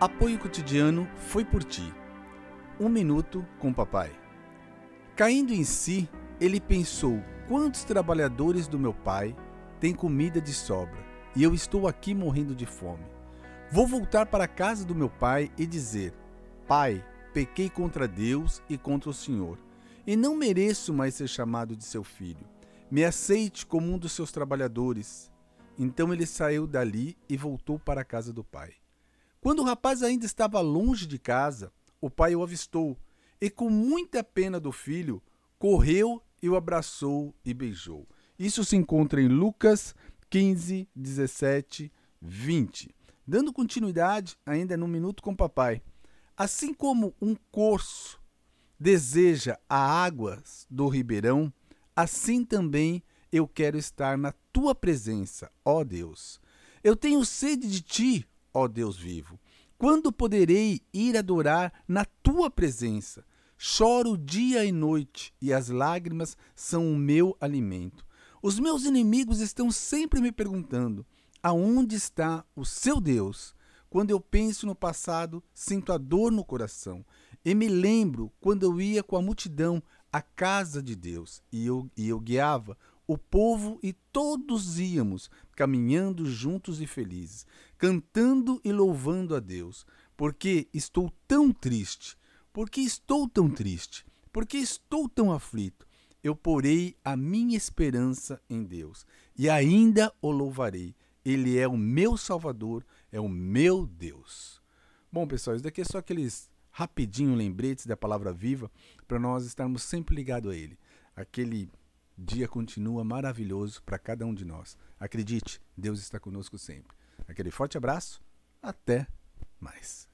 Apoio cotidiano foi por ti. Um minuto com papai. Caindo em si, ele pensou: quantos trabalhadores do meu pai têm comida de sobra e eu estou aqui morrendo de fome? Vou voltar para a casa do meu pai e dizer: Pai, pequei contra Deus e contra o Senhor, e não mereço mais ser chamado de seu filho. Me aceite como um dos seus trabalhadores. Então ele saiu dali e voltou para a casa do pai. Quando o rapaz ainda estava longe de casa, o pai o avistou e, com muita pena do filho, correu e o abraçou e beijou. Isso se encontra em Lucas 15, 17, 20. Dando continuidade, ainda no Minuto com Papai. Assim como um corso deseja as águas do ribeirão, assim também eu quero estar na tua presença, ó Deus. Eu tenho sede de ti, ó Deus vivo? Quando poderei ir adorar na tua presença? Choro dia e noite, e as lágrimas são o meu alimento. Os meus inimigos estão sempre me perguntando: aonde está o seu Deus? Quando eu penso no passado, sinto a dor no coração. E me lembro quando eu ia com a multidão à casa de Deus e eu, e eu guiava o povo e todos íamos caminhando juntos e felizes, cantando e louvando a Deus, porque estou tão triste, porque estou tão triste, porque estou tão aflito. Eu porei a minha esperança em Deus e ainda o louvarei. Ele é o meu Salvador, é o meu Deus. Bom, pessoal, isso daqui é só aqueles rapidinho lembretes da palavra viva para nós estarmos sempre ligados a Ele. Aquele dia continua maravilhoso para cada um de nós. Acredite, Deus está conosco sempre. Aquele forte abraço, até mais.